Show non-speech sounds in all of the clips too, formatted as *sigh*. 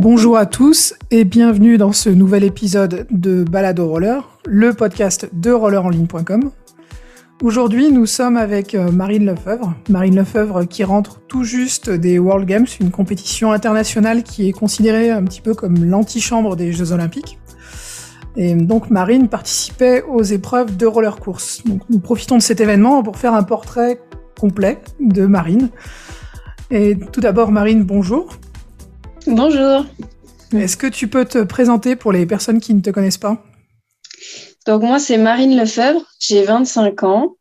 Bonjour à tous et bienvenue dans ce nouvel épisode de Balade au roller, le podcast de rollerenligne.com. Aujourd'hui, nous sommes avec euh, Marine Lefebvre. Marine Lefebvre qui rentre tout juste des World Games, une compétition internationale qui est considérée un petit peu comme l'antichambre des Jeux Olympiques. Et donc Marine participait aux épreuves de roller course. Nous profitons de cet événement pour faire un portrait complet de Marine. Et tout d'abord, Marine, bonjour. Bonjour. Est-ce que tu peux te présenter pour les personnes qui ne te connaissent pas? Donc moi, c'est Marine Lefebvre, j'ai 25 ans.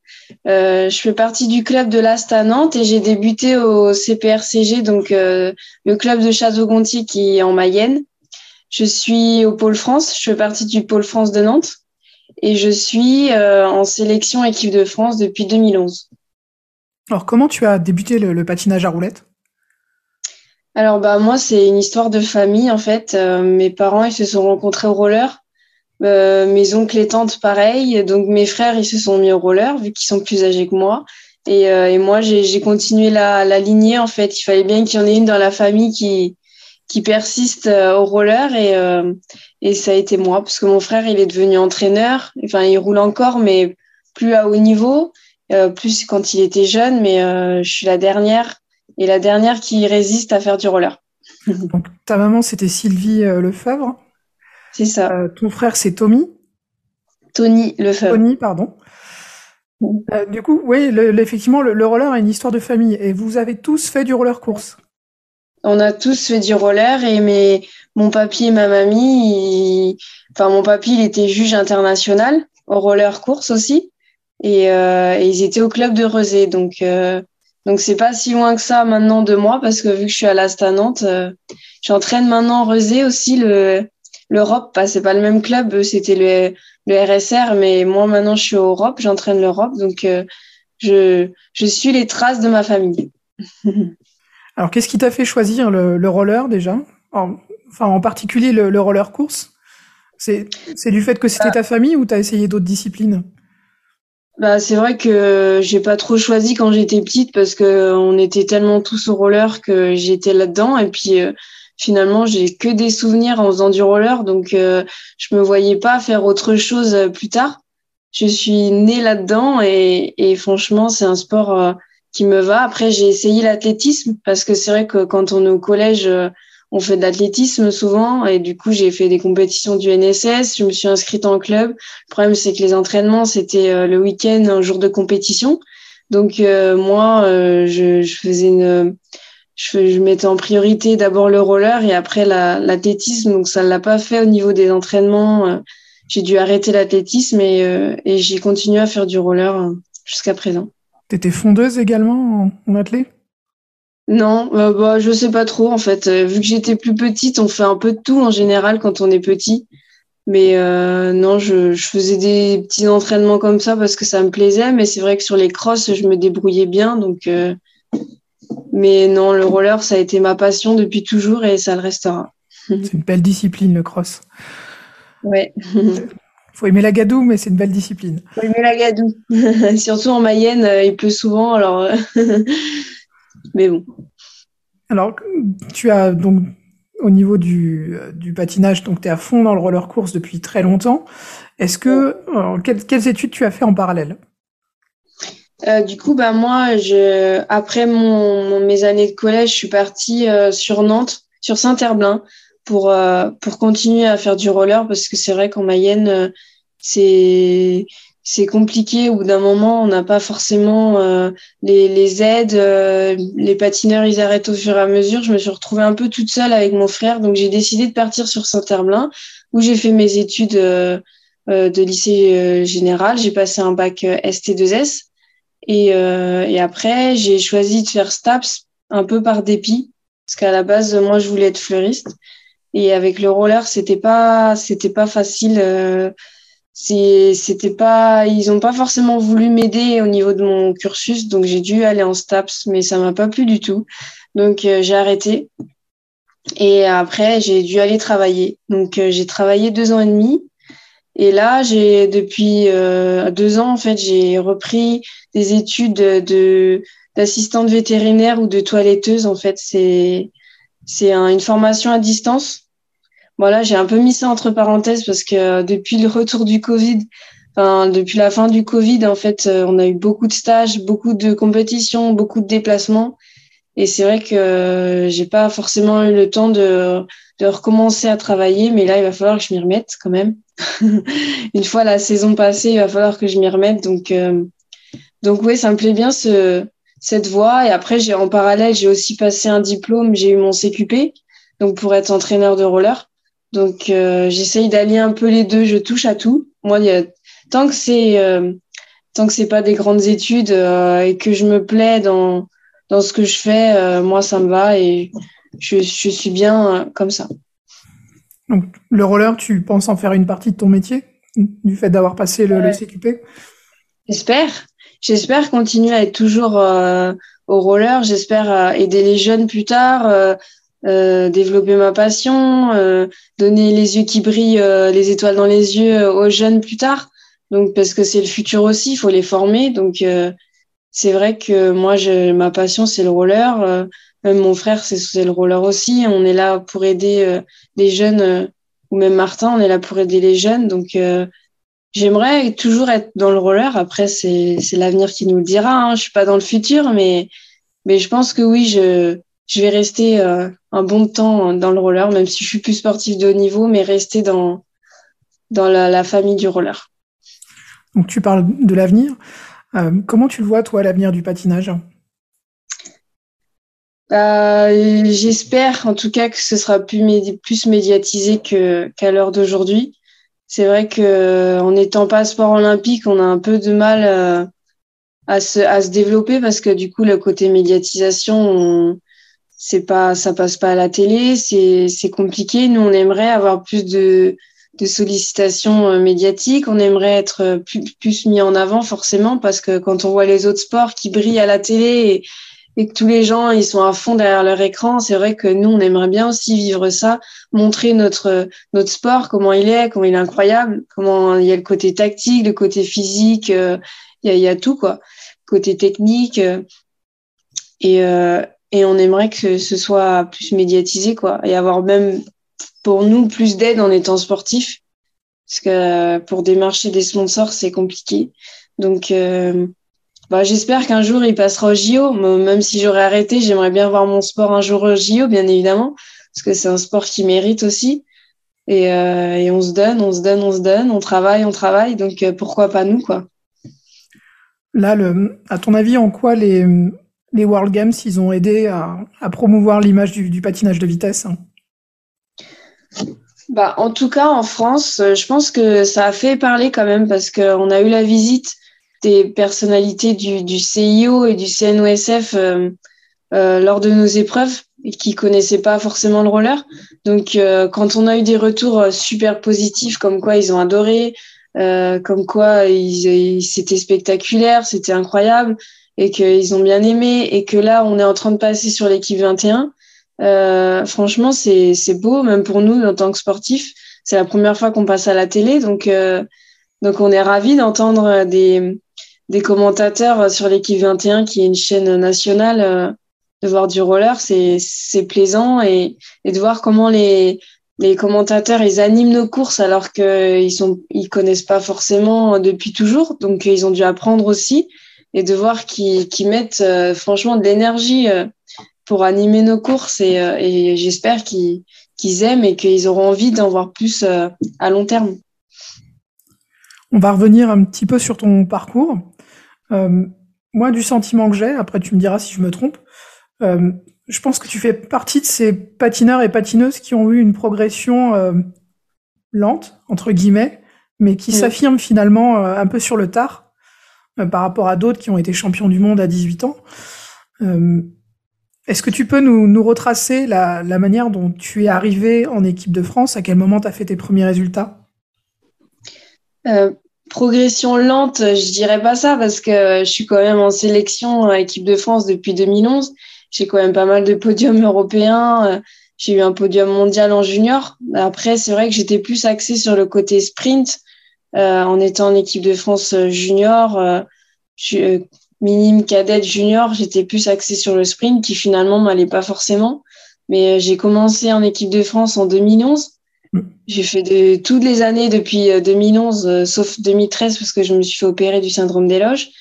Euh, je fais partie du club de l'Asta Nantes et j'ai débuté au CPRCG, donc euh, le club de Château-Gontier qui est en Mayenne. Je suis au Pôle France, je fais partie du Pôle France de Nantes et je suis euh, en sélection équipe de France depuis 2011. Alors comment tu as débuté le, patinage à roulettes? Alors bah moi c'est une histoire de famille en fait. Euh, mes parents ils se sont rencontrés au roller. Euh, mes oncles et tantes pareil. Donc mes frères ils se sont mis au roller vu qu'ils sont plus âgés que moi. Et, et moi j'ai continué la, la lignée en fait. Il fallait bien qu'il y en ait une dans la famille qui qui persiste euh, au roller et, euh, et ça a été moi parce que mon frère il est devenu entraîneur enfin il roule encore mais plus à haut niveau euh, plus quand il était jeune mais je suis la dernière et la dernière qui résiste à faire du roller. Donc ta maman c'était Sylvie Lefebvre. C'est ça. Ton frère c'est Tommy. Tony Lefebvre. Tony pardon. Du coup, oui, effectivement, le, le, roller a une histoire de famille. Et vous avez tous fait du roller course. On a tous fait du roller et mes, mon papy et ma mamie, enfin mon papy, il était juge international au roller course aussi. Et, euh, ils étaient au club de Rezé. Donc euh, donc c'est pas si loin que ça maintenant de moi parce que vu que je suis à l'Asta Nantes, euh, j'entraîne maintenant Rezé aussi le l'Europe. Pas c'est pas le même club, c'était le le RSR, mais moi maintenant je suis au Europe, j'entraîne l'Europe, donc euh, je je suis les traces de ma famille. *laughs* Alors, qu'est-ce qui t'a fait choisir le, roller déjà? Enfin, en particulier le, roller course? C'est du fait que c'était ta famille ou t'as essayé d'autres disciplines? Bah, c'est vrai que j'ai pas trop choisi quand j'étais petite parce que on était tellement tous au roller que j'étais là-dedans et puis euh, finalement j'ai que des souvenirs en faisant du roller donc euh, je me voyais pas faire autre chose euh, plus tard. Je suis née là-dedans et, franchement c'est un sport qui me va. Après, j'ai essayé l'athlétisme parce que c'est vrai que quand on est au collège, euh, on fait de l'athlétisme souvent et du coup, j'ai fait des compétitions du NSS, je me suis inscrite en club. Le problème, c'est que les entraînements, c'était euh, le week-end, un jour de compétition. Donc euh, moi, je, je, faisais une je, je mettais en priorité d'abord le roller et après l'athlétisme. donc ça ne l'a pas fait au niveau des entraînements. j'ai dû arrêter l'athlétisme et, et j'ai continué à faire du roller jusqu'à présent. T'étais fondeuse également en, athlée Non, euh, bah, je sais pas trop en fait. Euh, vu que j'étais plus petite, on fait un peu de tout en général quand on est petit. Mais euh, non, je, faisais des petits entraînements comme ça parce que ça me plaisait. Mais c'est vrai que sur les crosses, je me débrouillais bien. Donc, mais non, le roller, ça a été ma passion depuis toujours et ça le restera. C'est une belle discipline, le cross. Ouais. *laughs* faut aimer la gadoue, mais c'est une belle discipline. Faut aimer la gadoue. *laughs* Surtout en Mayenne, euh, il pleut souvent, alors. *laughs* Euh, mais bon. Alors, tu as donc au niveau du, du patinage, donc tu es à fond dans le roller course depuis très longtemps. Est-ce que quelles, études tu as fait en parallèle? Euh, du coup, bah moi, je, après mon, mes années de collège, je suis partie sur Nantes, sur Saint-Herblain, pour euh, pour continuer à faire du roller parce que c'est vrai qu'en Mayenne euh, c'est c'est compliqué. Au bout d'un moment on n'a pas forcément euh, les, les aides les patineurs ils arrêtent au fur et à mesure. Je me suis retrouvée un peu toute seule avec mon frère. Donc j'ai décidé de partir sur Saint-Herblain où j'ai fait mes études de lycée général. J'ai passé un bac ST2S et, et après j'ai choisi de faire STAPS un peu par dépit parce qu'à la base moi je voulais être fleuriste. Et avec le roller, c'était pas, c'était pas facile. C'était pas, ils ont pas forcément voulu m'aider au niveau de mon cursus, donc j'ai dû aller en STAPS, mais ça m'a pas plu du tout. Donc euh, j'ai arrêté. Et après, j'ai dû aller travailler. Donc euh, j'ai travaillé deux ans et demi. Et là, j'ai depuis euh, deux ans, en fait, j'ai repris des études de d'assistante vétérinaire ou de toiletteuse. En fait, c'est c'est une formation à distance. Voilà, j'ai un peu mis ça entre parenthèses parce que depuis le retour du Covid, enfin, depuis la fin du Covid, en fait, on a eu beaucoup de stages, beaucoup de compétitions, beaucoup de déplacements. Et c'est vrai que j'ai pas forcément eu le temps de, de recommencer à travailler, mais là, il va falloir que je m'y remette quand même. *laughs* Une fois la saison passée, il va falloir que je m'y remette. Donc, euh, donc oui, ça me plaît bien ce, cette voie. Et après, j'ai en parallèle, j'ai aussi passé un diplôme, j'ai eu mon CQP, donc pour être entraîneur de roller. Donc, euh, j'essaye d'allier un peu les deux. Je touche à tout. Moi, il y a, tant que c'est euh, tant que c'est pas des grandes études et que je me plais dans dans ce que je fais, euh, moi, ça me va et je, suis bien euh, comme ça. Donc, le roller, tu penses en faire une partie de ton métier, du fait d'avoir passé le, CQP J'espère. J'espère continuer à être toujours euh, au roller. J'espère aider les jeunes plus tard, développer ma passion, donner les yeux qui brillent, les étoiles dans les yeux aux jeunes plus tard. Donc, parce que c'est le futur aussi, il faut les former. Donc, c'est vrai que moi, je, ma passion, c'est le roller. Euh, même mon frère, c'est le roller aussi. On est là pour aider euh, les jeunes, euh, ou même Martin, on est là pour aider les jeunes. Donc, j'aimerais toujours être dans le roller. Après, c'est l'avenir qui nous le dira. Hein. Je suis pas dans le futur, mais, mais je pense que oui, je, je vais rester un bon temps dans le roller, même si je suis plus sportif de haut niveau, mais rester dans, dans la, la famille du roller. Donc, tu parles de l'avenir. Euh, comment tu le vois, toi, l'avenir du patinage? Euh, J'espère en tout cas que ce sera plus, plus médiatisé qu'à l'heure d'aujourd'hui. C'est vrai qu'en n'étant pas sport olympique, on a un peu de mal euh, à, se, à se développer parce que du coup, le côté médiatisation, c'est pas, ça passe pas à la télé, c'est compliqué. Nous, on aimerait avoir plus de, de sollicitations euh, médiatiques. On aimerait être euh, plus, mis en avant forcément parce que quand on voit les autres sports qui brillent à la télé et, que tous les gens ils sont à fond derrière leur écran, c'est vrai que nous on aimerait bien aussi vivre ça, montrer notre notre sport comment il est, comment il est incroyable, comment il y a le côté tactique, le côté physique, euh, il, y a, y a tout quoi, côté technique et et on aimerait que ce soit plus médiatisé quoi. Et avoir même pour nous plus d'aide en étant sportif parce que pour démarcher des sponsors c'est compliqué. Donc euh, bah, j'espère qu'un jour il passera au JO même si j'aurais arrêté j'aimerais bien voir mon sport un jour au JO bien évidemment. Parce que c'est un sport qui mérite aussi. Et, euh, et, on se donne on se donne on se donne. On travaille on travaille. Donc euh, pourquoi pas nous quoi. Là le à ton avis en quoi les les World Games ils ont aidé à, promouvoir l'image du, patinage de vitesse hein bah, en tout cas, en France, euh, je pense que ça a fait parler quand même parce qu'on a eu la visite des personnalités du, CIO et du CNOSF euh, euh, lors de nos épreuves et qui connaissaient pas forcément le roller. Donc, quand on a eu des retours super positifs, comme quoi ils ont adoré, comme quoi c'était spectaculaire, c'était incroyable et qu'ils ont bien aimé et que là, on est en train de passer sur l'équipe 21 euh, franchement, c'est beau, même pour nous en tant que sportifs. C'est la première fois qu'on passe à la télé, donc euh, donc on est ravis d'entendre des des commentateurs sur l'équipe 21, qui est une chaîne nationale, euh, de voir du roller, c'est c'est plaisant et et de voir comment les les commentateurs ils animent nos courses alors qu'ils sont ils connaissent pas forcément depuis toujours, donc ils ont dû apprendre aussi et de voir qu'ils mettent franchement de l'énergie pour animer nos courses et, euh, et j'espère qu'ils aiment et qu'ils auront envie d'en voir plus euh, à long terme. On va revenir un petit peu sur ton parcours. Euh, moi, du sentiment que j'ai, après tu me diras si je me trompe, euh, je pense que tu fais partie de ces patineurs et patineuses qui ont eu une progression euh, lente, entre guillemets, mais qui s'affirment finalement un peu sur le tard par rapport à d'autres qui ont été champions du monde à 18 ans. Est-ce que tu peux nous, retracer la, manière dont tu es arrivé en équipe de France? À quel moment tu as fait tes premiers résultats? Euh, Progression lente, je dirais pas ça parce que je suis quand même en sélection à équipe de France depuis 2011. J'ai quand même pas mal de podiums européens. J'ai eu un podium mondial en junior. Après, c'est vrai que j'étais plus axée sur le côté sprint euh, en étant en équipe de France junior. Euh, je, minime, cadette, junior, j'étais plus axée sur le sprint qui finalement m'allait pas forcément. Mais j'ai commencé en équipe de France en 2011. Mm. J'ai fait de, toutes les années depuis 2011, sauf 2013 parce que je me suis fait opérer du syndrome des loges.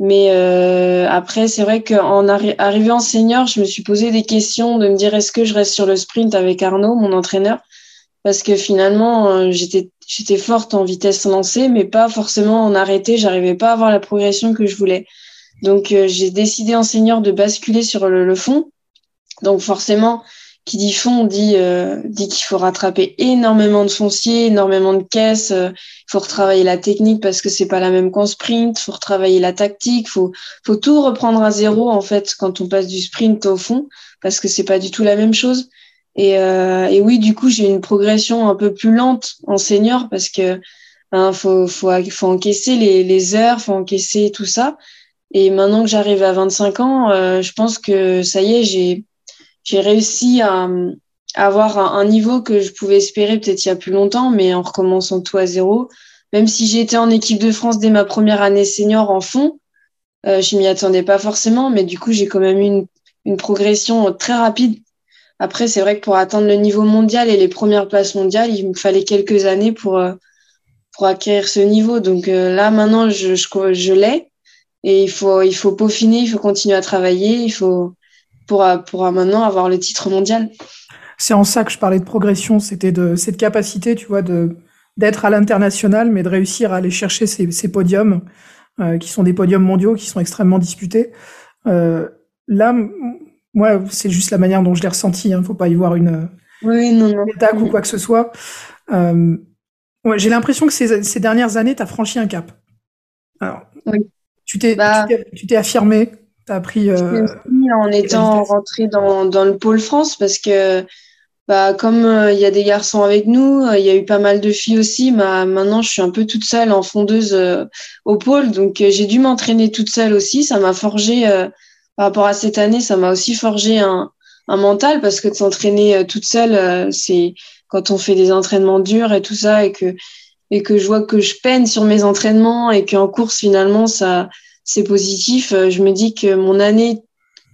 Mais euh, après, c'est vrai qu'en arri arrivant en senior, je me suis posé des questions de me dire est-ce que je reste sur le sprint avec Arnaud, mon entraîneur, parce que finalement, euh, j'étais j'étais forte en vitesse lancée, mais pas forcément en arrêté. J'arrivais pas à avoir la progression que je voulais. Donc, euh, j'ai décidé en senior de basculer sur le, le fond. Donc, forcément, qui dit fond dit euh, dit qu'il faut rattraper énormément de foncier, énormément de caisses. Il euh, faut retravailler la technique parce que c'est pas la même qu'en sprint. Faut retravailler la tactique. Faut faut tout reprendre à zéro en fait quand on passe du sprint au fond parce que c'est pas du tout la même chose. Et, euh, et oui, du coup, j'ai une progression un peu plus lente en senior parce que hein, faut faut faut encaisser les les heures, faut encaisser tout ça. Et maintenant que j'arrive à 25 ans, euh, je pense que ça y est, j'ai j'ai réussi à, avoir un, niveau que je pouvais espérer peut-être il y a plus longtemps, mais en recommençant tout à zéro. Même si j'ai été en équipe de France dès ma première année senior en fond, euh, je m'y attendais pas forcément, mais du coup j'ai quand même eu une, une progression très rapide. Après, c'est vrai que pour atteindre le niveau mondial et les premières places mondiales, il me fallait quelques années pour euh, pour acquérir ce niveau. Donc euh, là, maintenant, je, je, l'ai et il faut il faut peaufiner, il faut continuer à travailler, il faut pour, pour maintenant avoir le titre mondial. C'est en ça que je parlais de progression, c'était de cette capacité, tu vois, de d'être à l'international, mais de réussir à aller chercher ces, ces podiums, euh, qui sont des podiums mondiaux, qui sont extrêmement disputés. Euh, là, moi, c'est juste la manière dont je l'ai ressenti. Il hein, ne faut pas y voir une, oui, non, non. attaque ou quoi que ce soit. Euh, ouais, J'ai l'impression que ces, ces dernières années, tu as franchi un cap. Alors, oui. tu t'es bah... affirmé, T'as appris euh, en étant rentré dans, dans le pôle France parce que bah, comme euh, il y a des garçons avec nous, euh, il y a eu pas mal de filles aussi. Bah, maintenant, je suis un peu toute seule en fondeuse au pôle, donc j'ai dû m'entraîner toute seule aussi. Ça m'a forgé, par rapport à cette année, ça m'a aussi forgé un, un mental parce que de s'entraîner toute seule, c'est quand on fait des entraînements durs et tout ça et que et que je vois que je peine sur mes entraînements et qu'en course finalement ça c'est positif. Euh, je me dis que mon année,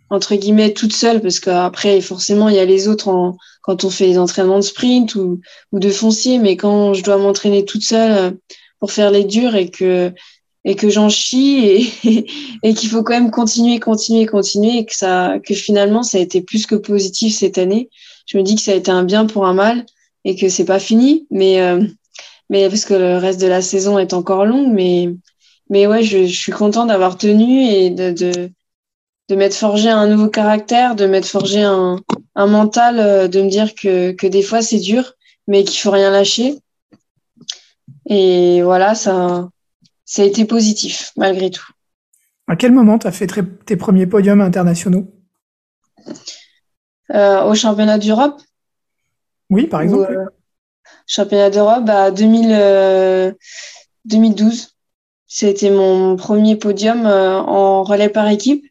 entre guillemets, toute seule, parce qu'après, forcément, il y a les autres en, quand on fait des entraînements de sprint ou, ou de foncier, mais quand je dois m'entraîner toute seule euh, pour faire les durs et que, et que j'en chie et, *laughs* et qu'il faut quand même continuer, continuer, continuer et que ça, que finalement, ça a été plus que positif cette année. Je me dis que ça a été un bien pour un mal et que c'est pas fini, mais, euh, mais parce que le reste de la saison est encore long, mais, mais ouais, je, je suis contente d'avoir tenu et de, de, de m'être forgé un nouveau caractère, de m'être forgé un, un mental, euh, de me dire que, que des fois c'est dur, mais qu'il faut rien lâcher. Et voilà, ça, ça a été positif malgré tout. À quel moment tu as fait tes premiers podiums internationaux? Euh, Au championnat d'Europe? Oui, par exemple. euh, championnat d'Europe, à 2000, 2012. C'était mon premier podium euh, en relais par équipe.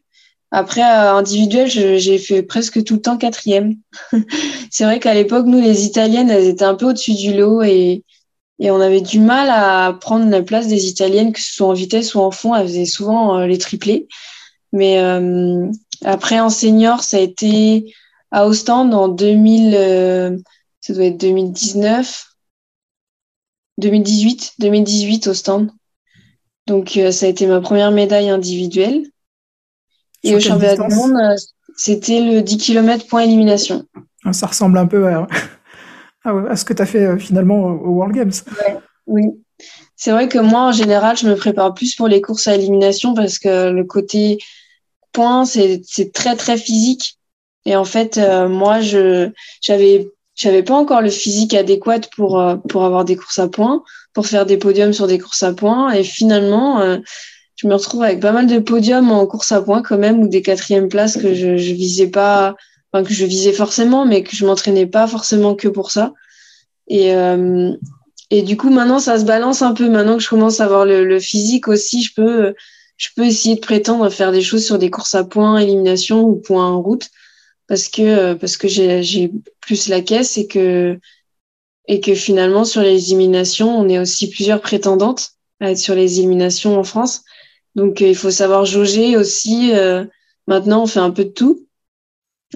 Après, individuel, j'ai fait presque tout le temps quatrième. *laughs* c'est vrai qu'à l'époque, nous, les Italiennes, elles étaient un peu au-dessus du lot et, et on avait du mal à prendre la place des Italiennes, que ce soit en vitesse ou en fond. Elles faisaient souvent euh, les triplés. Mais euh, après, en senior, ça a été à Ostende en 2000, euh, ça doit être 2019, 2018, 2018 Ostende. Donc, euh, ça a été ma première médaille individuelle. Et au championnat du monde, c'était le 10 km point élimination. Ah, ça ressemble un peu à, à ce que tu as fait euh, finalement au World Games. oui. C'est vrai que moi, en général, je me prépare plus pour les courses à élimination parce que le côté point, c'est très, très physique. Et en fait, moi, je j'avais j'avais pas encore le physique adéquat pour pour avoir des courses à points pour faire des podiums sur des courses à points. Et finalement, euh, je me retrouve avec pas mal de podiums en course à points quand même, ou des quatrièmes places que je, je visais pas, enfin, que je visais forcément, mais que je m'entraînais pas forcément que pour ça. Et, euh, et du coup, maintenant, ça se balance un peu. Maintenant que je commence à avoir le, le, physique aussi, je peux, je peux essayer de prétendre faire des choses sur des courses à points, élimination ou points en route, parce que parce que j'ai plus la caisse et que et que finalement sur les éliminations, on est aussi plusieurs prétendantes à être sur les éliminations en France. Donc euh, il faut savoir jauger aussi. Euh, maintenant, on fait un peu de tout.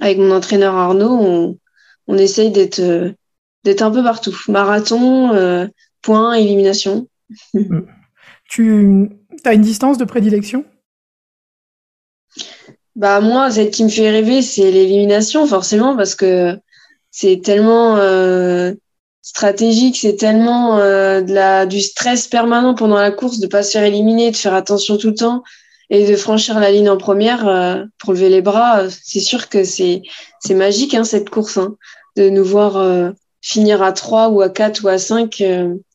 Avec mon entraîneur Arnaud, on, on essaye d'être d'être un peu partout. Marathon, point, élimination. *laughs* Tu as une distance de prédilection? Bah moi, celle qui me fait rêver, c'est l'élimination, forcément, parce que c'est tellement stratégique, c'est tellement euh, de la, du stress permanent pendant la course de pas se faire éliminer, de faire attention tout le temps et de franchir la ligne en première euh, pour lever les bras. C'est sûr que c'est c'est magique hein, cette course, hein, de nous voir euh, finir à 3 ou à 4 ou à 5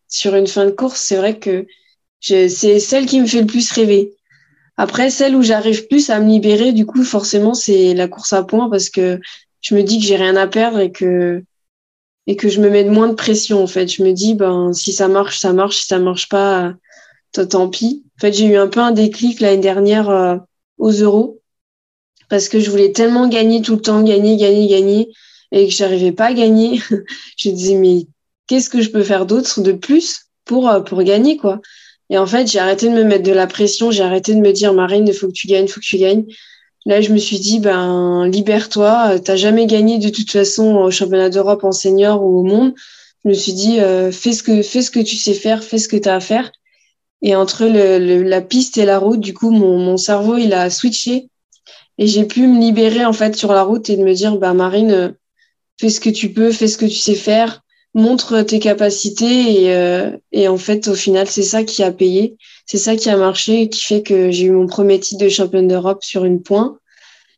sur une fin de course. C'est vrai que c'est celle qui me fait le plus rêver. Après, celle où j'arrive plus à me libérer, du coup, forcément, c'est la course à points parce que je me dis que j'ai rien à perdre et que et que je me mets moins de pression en fait. Je me dis ben si ça marche, ça marche, si ça marche pas, tant pis. En fait, j'ai eu un peu un déclic l'année dernière euh, aux euros parce que je voulais tellement gagner tout le temps, gagner, gagner, gagner et que j'arrivais pas à gagner. *laughs* je disais mais qu'est-ce que je peux faire d'autre de plus pour euh, pour gagner quoi? Et en fait, j'ai arrêté de me mettre de la pression, j'ai arrêté de me dire Marine, il faut que tu gagnes, il faut que tu gagnes. Là, je me suis dit, ben, libère-toi. T'as jamais gagné de toute façon au championnat d'Europe en senior ou au monde. Je me suis dit, euh, fais ce que fais ce que tu sais faire, fais ce que tu as à faire. Et entre la piste et la route, du coup, mon, cerveau, il a switché. Et j'ai pu me libérer, en fait, sur la route et de me dire, ben, Marine, euh, fais ce que tu peux, fais ce que tu sais faire, montre tes capacités. Et, euh, et en fait, au final, c'est ça qui a payé c'est ça qui a marché et qui fait que j'ai eu mon premier titre de championne d'Europe sur une pointe.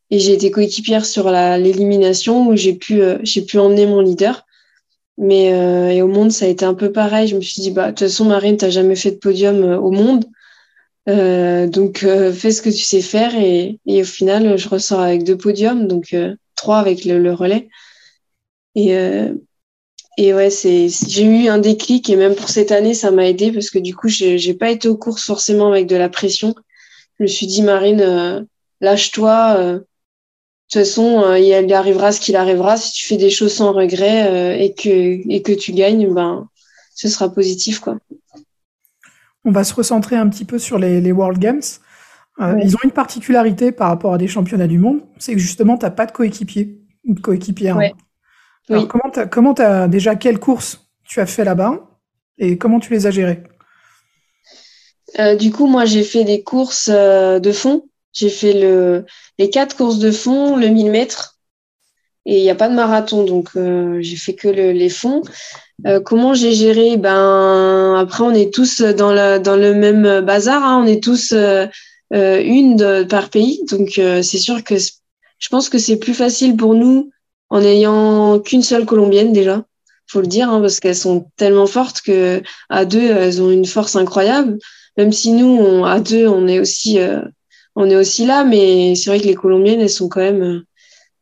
Et j'ai été coéquipière sur l'élimination où euh, j'ai pu emmener mon leader. Mais euh, et au monde, ça a été un peu pareil. Je me suis dit, bah, de toute façon, Marine, tu n'as jamais fait de podium euh, au monde. donc, fais ce que tu sais faire. Et, et, au final, je ressors avec deux podiums, donc trois avec le, relais. Et, et ouais, j'ai eu un déclic et même pour cette année, ça m'a aidé parce que du coup, j'ai, j'ai pas été aux courses forcément avec de la pression. Je me suis dit, Marine, euh, lâche-toi. Euh, de toute façon, euh, il arrivera ce qu'il arrivera. Si tu fais des choses sans regret et que et que tu gagnes, ben, ce sera positif, quoi. On va se recentrer un petit peu sur les, les World Games. Ils ont une particularité par rapport à des championnats du monde, c'est que justement, tu n'as pas de coéquipier ou de coéquipière. Ouais. Alors, comment tu as, déjà quelles courses tu as fait là-bas et comment tu les as gérées euh, Du coup, moi, j'ai fait des courses euh, de fond. J'ai fait le, les quatre courses de fond, le 1000 mètres. Et il n'y a pas de marathon, donc euh, j'ai fait que les fonds. comment j'ai géré? Ben après, on est tous dans, la, dans le même bazar. Hein. On est tous une de, par pays, donc c'est sûr que je pense que c'est plus facile pour nous en ayant qu'une seule colombienne déjà faut le dire hein, parce qu'elles sont tellement fortes que à deux elles ont une force incroyable même si nous on, à deux on est aussi euh, on est aussi là mais c'est vrai que les colombiennes elles sont quand même euh,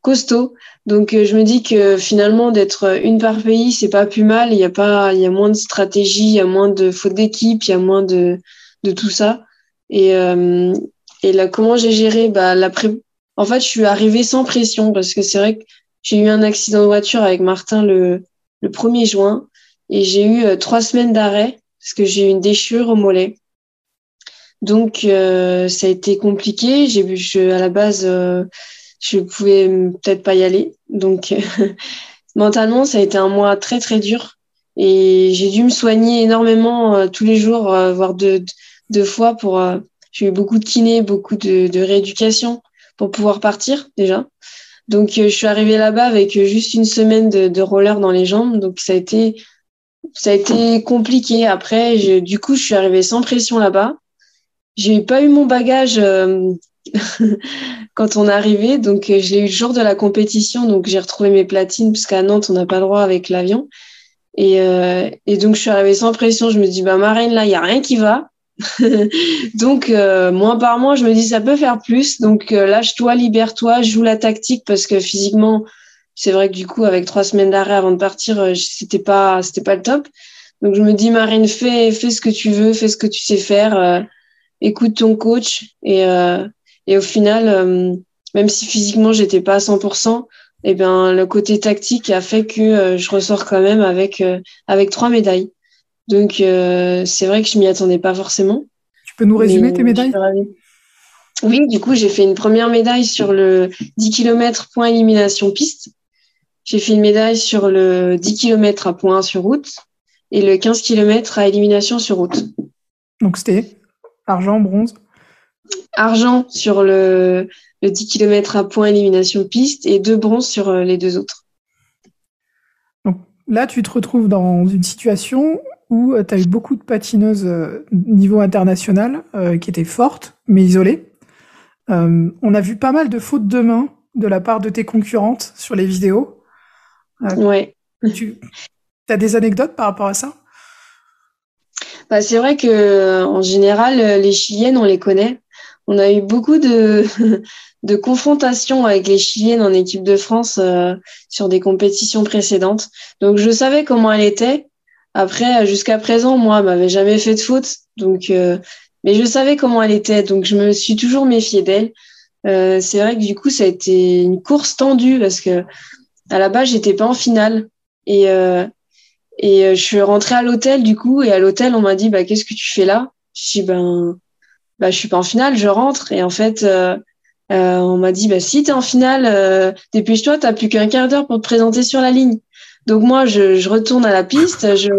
costauds. Donc euh, je me dis que finalement d'être une par pays c'est pas plus mal. Il y a pas il y a moins de stratégie il y a moins de fautes d'équipe il y a moins de de tout ça. Et et là comment j'ai géré? Bah la en fait je suis arrivée sans pression parce que c'est vrai que j'ai eu un accident de voiture avec Martin le, le 1er juin et j'ai eu euh, trois semaines d'arrêt parce que j'ai eu une déchirure au mollet. Donc euh, ça a été compliqué. J'ai je, à la base euh, je pouvais peut-être pas y aller. Donc *laughs* mentalement ça a été un mois très très dur et j'ai dû me soigner énormément tous les jours, voire deux, deux fois pour. j'ai eu beaucoup de kiné, beaucoup de, de rééducation pour pouvoir partir déjà. Donc, euh, je suis arrivée là-bas avec euh, juste une semaine de, de, roller dans les jambes. Donc, ça a été, ça a été compliqué. Après, je, du coup, je suis arrivée sans pression là-bas. J'ai pas eu mon bagage euh, *laughs* quand on est arrivé. Donc, je l'ai eu le jour de la compétition. Donc, j'ai retrouvé mes platines puisqu'à Nantes, on n'a pas le droit avec l'avion. Et, et, donc, je suis arrivée sans pression. Je me dis, bah, Marine, là, il y a rien qui va. *laughs* donc, euh, mois par mois, je me dis ça peut faire plus. Donc, euh, lâche-toi, libère-toi, joue la tactique parce que physiquement, c'est vrai que du coup, avec trois semaines d'arrêt avant de partir, euh, c'était pas, c'était pas le top. Donc, je me dis, Marine, fais, fais ce que tu veux, fais ce que tu sais faire, euh, écoute ton coach et et au final, même si physiquement j'étais pas à 100%, eh bien, le côté tactique a fait que je ressors quand même avec avec trois médailles. Donc, euh, c'est vrai que je m'y attendais pas forcément. Tu peux nous résumer tes médailles? Oui, du coup, j'ai fait une première médaille sur le 10 km point élimination piste. J'ai fait une médaille sur le 10 km à point sur route et le 15 km à élimination sur route. Donc c'était argent, bronze Argent sur le, le 10 km à point élimination piste et deux bronzes sur euh, les deux autres. Donc là, tu te retrouves dans une situation où euh, tu as eu beaucoup de patineuses euh, niveau international qui étaient fortes mais isolées. Euh, on a vu pas mal de fautes de main de la part de tes concurrentes sur les vidéos. Euh, ouais. Tu as des anecdotes par rapport à ça? Bah, C'est vrai que en général, les Chiliennes, on les connaît. On a eu beaucoup de, *laughs* de confrontations avec les Chiliennes en équipe de France euh, sur des compétitions précédentes. Donc je savais comment elle était. Après, jusqu'à présent, moi, elle m'avait jamais fait de faute. Donc mais je savais comment elle était, donc je me suis toujours méfiée d'elle. Euh, c'est vrai que du coup, ça a été une course tendue parce que à la base, j'étais pas en finale. Et, euh, et euh, je suis rentrée à l'hôtel du coup, et à l'hôtel, on m'a dit bah qu'est-ce que tu fais là? Je dis ben bah je suis pas en finale, je rentre. Et en fait, euh, euh on m'a dit bah si t'es en finale, euh, dépêche-toi, t'as plus qu'un quart d'heure pour te présenter sur la ligne. Donc moi, je, je retourne à la piste, je,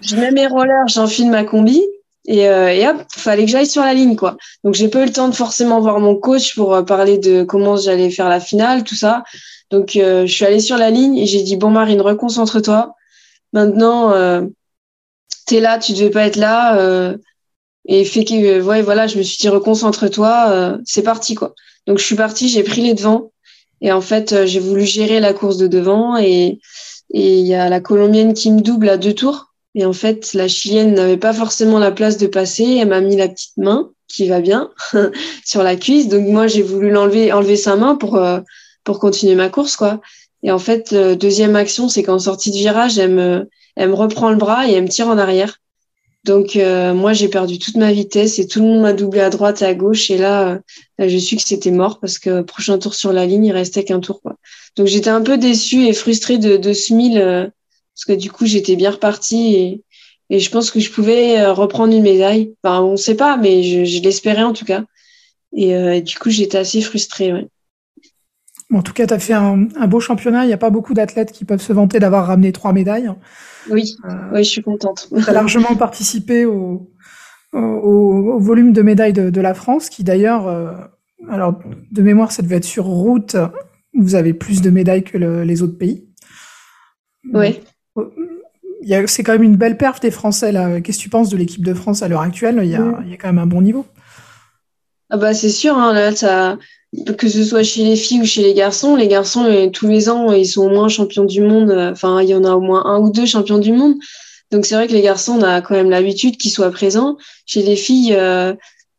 je mets mes rollers, j'enfile ma combi. Et, euh, et hop, fallait que j'aille sur la ligne, quoi. Donc j'ai pas eu le temps de forcément voir mon coach pour euh, parler de comment j'allais faire la finale, tout ça. Donc je suis allée sur la ligne et j'ai dit bon Marine, reconcentre-toi. Maintenant, euh, t'es là, tu devais pas être là. Euh, et fait que ouais voilà, je me suis dit reconcentre-toi, c'est parti quoi. Donc je suis partie, j'ai pris les devants et en fait j'ai voulu gérer la course de devant et et il y a la colombienne qui me double à deux tours. Et en fait, la chilienne n'avait pas forcément la place de passer. Elle m'a mis la petite main qui va bien *laughs* sur la cuisse. Donc moi, j'ai voulu l'enlever, enlever sa main pour euh, pour continuer ma course, quoi. Et en fait, deuxième action, c'est qu'en sortie de virage, elle me elle reprend le bras et elle me tire en arrière. Donc euh, moi, j'ai perdu toute ma vitesse et tout le monde m'a doublé à droite et à gauche. Et là, euh, je suis que c'était mort parce que prochain tour sur la ligne, il restait qu'un tour, quoi. Donc j'étais un peu déçue et frustrée de, de ce mille parce que du coup j'étais bien repartie et, je pense que je pouvais euh, reprendre une médaille. Enfin, on ne sait pas, mais je, l'espérais en tout cas. Et, euh, et du coup, j'étais assez frustrée. Ouais. En tout cas, tu as fait un, un, beau championnat. Il n'y a pas beaucoup d'athlètes qui peuvent se vanter d'avoir ramené trois médailles. Oui, euh, oui je suis contente. tu as *laughs* largement participé au, au, au, volume de médailles de, de la France, qui d'ailleurs, euh, alors de mémoire, ça devait être sur route. Vous avez plus de médailles que le, les autres pays. Oui c'est quand même une belle perf des Français là. Qu'est-ce que tu penses de l'équipe de France à l'heure actuelle? Il y, a, mmh. il y, a, quand même un bon niveau. Ah bah c'est sûr, hein, là, ça, que ce soit chez les filles ou chez les garçons, les garçons euh, tous les ans ils sont au moins champions du monde. Enfin il y en a au moins un ou deux champions du monde. Donc c'est vrai que les garçons on a quand même l'habitude qu'ils soient présents. Chez les filles, euh,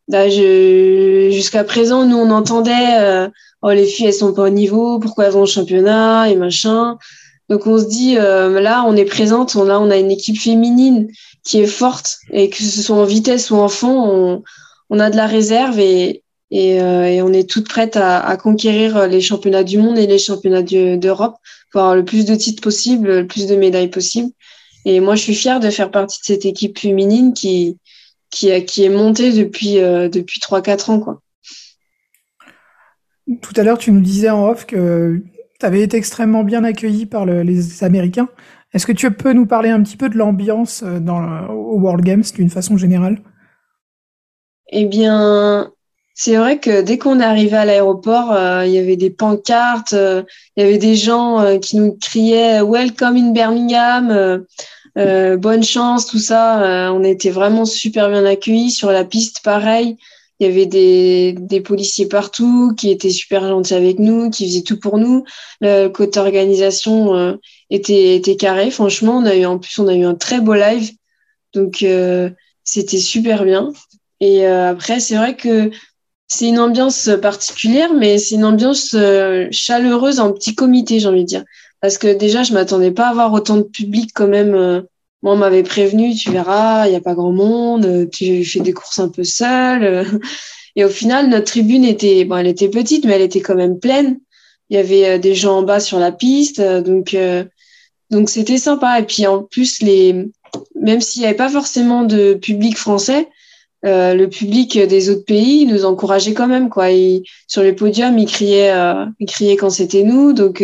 bah, jusqu'à présent nous on entendait euh, oh les filles elles sont pas au niveau, pourquoi elles vont au championnat et machin. Donc on se dit euh, là on est présente, on a on a une équipe féminine qui est forte et que ce soit en vitesse ou en fond, on, on a de la réserve et euh, on est toutes prêtes à, conquérir les championnats du monde et les championnats d'Europe pour avoir le plus de titres possible, le plus de médailles possible. Et moi je suis fière de faire partie de cette équipe féminine qui est montée depuis euh, depuis trois quatre ans. Tout à l'heure, tu nous disais en off que tu avais été extrêmement bien accueilli par le, les Américains. Est-ce que tu peux nous parler un petit peu de l'ambiance euh, dans au World Games d'une façon générale? Eh bien, c'est vrai que dès qu'on arrivé à l'aéroport, euh, il y avait des pancartes, euh, il y avait des gens euh, qui nous criaient Welcome in Birmingham, bonne chance, tout ça. on était vraiment super bien accueillis sur la piste, pareil. Il y avait des, policiers partout qui étaient super gentils avec nous, qui faisaient tout pour nous. Le côté organisation était, était carré. Franchement, on a eu en plus on a eu un très beau live, donc c'était super bien. Et euh, après, c'est vrai que c'est une ambiance particulière, mais c'est une ambiance euh, chaleureuse en petit comité, j'ai envie de dire. Parce que déjà, je m'attendais pas à avoir autant de public quand même euh, moi, on m'avait prévenu, tu verras, il n'y a pas grand monde, tu fais des courses un peu seul. *laughs* Et au final, notre tribune était, bon, elle était petite, mais elle était quand même pleine. Il y avait des gens en bas sur la piste, donc euh, donc c'était sympa. Et puis en plus, les, même s'il n'y avait pas forcément de public français, le public des autres pays nous encourageait quand même quoi. sur les podiums, ils criaient, ils criaient quand c'était nous, donc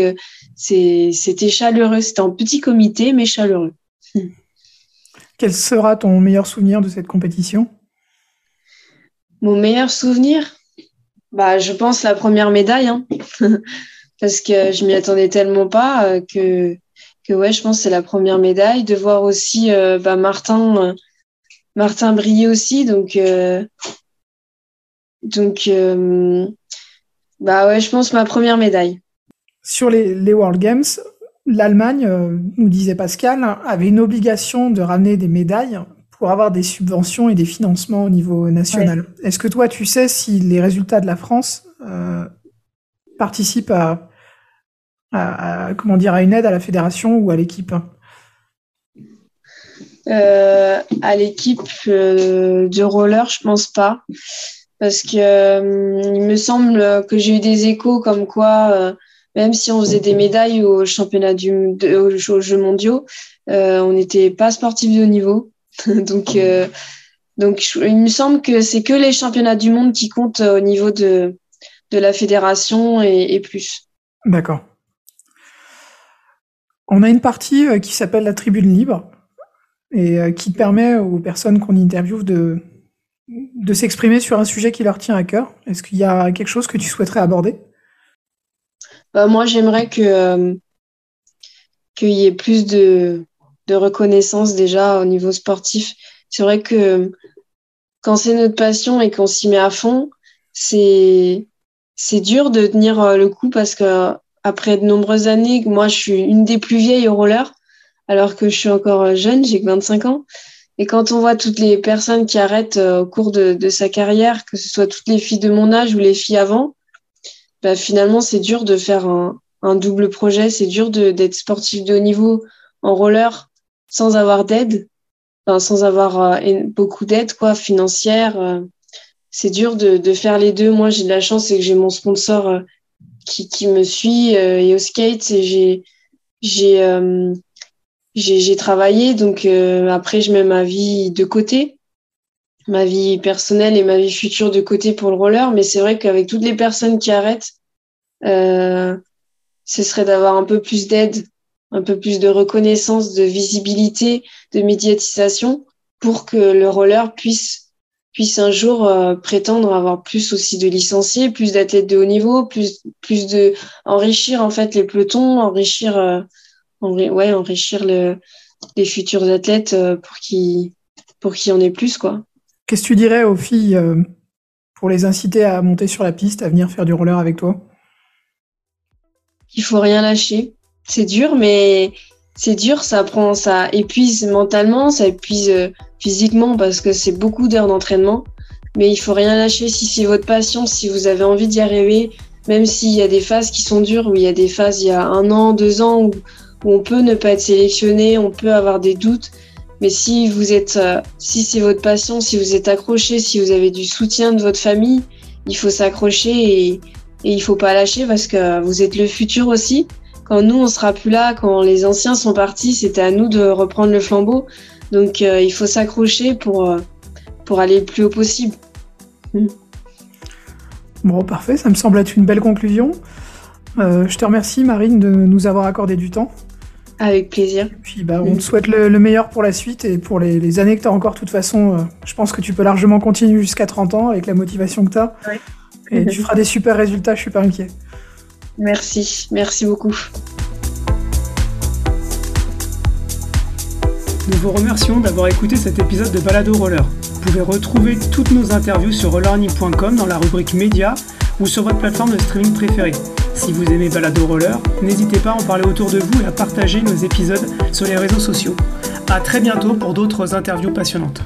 c'était chaleureux. C'était un petit comité mais chaleureux. *laughs* Quel sera ton meilleur souvenir de cette compétition? Mon meilleur souvenir? Bah, Je pense la première médaille. Hein. *laughs* Parce que je m'y attendais tellement pas euh, que, que ouais, je pense que c'est la première médaille. De voir aussi euh, bah, Martin, euh, Martin briller aussi. Donc, donc bah ouais, je pense ma première médaille. Sur les, les World Games, l'Allemagne, euh, nous disait Pascal, avait une obligation de ramener des médailles pour avoir des subventions et des financements au niveau national. Est-ce que toi, tu sais si les résultats de la France euh, participent à, comment dire, à une aide à la fédération ou à l'équipe? Euh, À l'équipe de roller, je pense pas. Parce que il me semble que j'ai eu des échos comme quoi même si on faisait des médailles au championnat du, aux Jeux mondiaux, euh, on n'était pas sportif de haut niveau. *laughs* donc, euh, donc, il me semble que c'est que les championnats du monde qui comptent au niveau de, de la fédération et, plus. D'accord. On a une partie euh, qui s'appelle la tribune libre et qui permet aux personnes qu'on interviewe de, de s'exprimer sur un sujet qui leur tient à cœur. Est-ce qu'il y a quelque chose que tu souhaiterais aborder? Bah, moi, j'aimerais que euh, qu'il y ait plus de, de reconnaissance déjà au niveau sportif. C'est vrai que quand c'est notre passion et qu'on s'y met à fond, c'est c'est dur de tenir euh, le coup parce que après de nombreuses années, moi je suis une des plus vieilles au roller, alors que je suis encore jeune, j'ai que 25 ans. Et quand on voit toutes les personnes qui arrêtent euh, au cours de, de sa carrière, que ce soit toutes les filles de mon âge ou les filles avant, bah, finalement, c'est dur de faire un, double projet. C'est dur d'être sportif de haut niveau en roller sans avoir d'aide, sans avoir euh, beaucoup d'aide quoi financière. Euh. c'est dur de, faire les deux. Moi, j'ai de la chance, c'est que j'ai mon sponsor euh, qui, qui me suit et au skate, j'ai j'ai travaillé. Donc après, je mets ma vie de côté ma vie personnelle et ma vie future de côté pour le roller, mais c'est vrai qu'avec toutes les personnes qui arrêtent, euh, ce serait d'avoir un peu plus d'aide, un peu plus de reconnaissance, de visibilité, de médiatisation pour que le roller puisse puisse un jour euh, prétendre avoir plus aussi de licenciés, plus d'athlètes de haut niveau, plus plus de enrichir en fait les pelotons, enrichir euh, ouais enrichir le, les futurs athlètes euh, pour qui pour qui en ait plus quoi. Qu'est-ce que tu dirais aux filles euh, pour les inciter à monter sur la piste, à venir faire du roller avec toi? Il faut rien lâcher. C'est dur, mais c'est dur, ça prend, ça épuise mentalement, ça épuise euh, physiquement parce que c'est beaucoup d'heures d'entraînement. Mais il faut rien lâcher si c'est votre passion, si vous avez envie d'y arriver, même s'il y a des phases qui sont dures, où il y a des phases il y a un an, deux ans, où on peut ne pas être sélectionné, on peut avoir des doutes. Mais si vous êtes, euh, si c'est votre passion, si vous êtes accroché, si vous avez du soutien de votre famille, il faut s'accrocher et, et il faut pas lâcher parce que vous êtes le futur aussi. Quand nous on sera plus là, quand les anciens sont partis, c'était à nous de reprendre le flambeau. Donc euh, il faut s'accrocher pour euh, pour aller le plus haut possible. Bon, parfait, ça me semble être une belle conclusion. Je te remercie, Marine, de nous avoir accordé du temps. Avec plaisir. puis bah, on te souhaite le, meilleur pour la suite et pour les, années que tu as encore. De toute façon, euh, je pense que tu peux largement continuer jusqu'à 30 ans avec la motivation que tu as. Et tu *laughs* feras des super résultats, je suis pas inquiet. Merci, merci beaucoup. Nous vous remercions d'avoir écouté cet épisode de Balado Roller. Vous pouvez retrouver toutes nos interviews sur rollerning.com dans la rubrique Média ou sur votre plateforme de streaming préférée. Si vous aimez Balado Roller, n'hésitez pas à en parler autour de vous et à partager nos épisodes sur les réseaux sociaux. A très bientôt pour d'autres interviews passionnantes.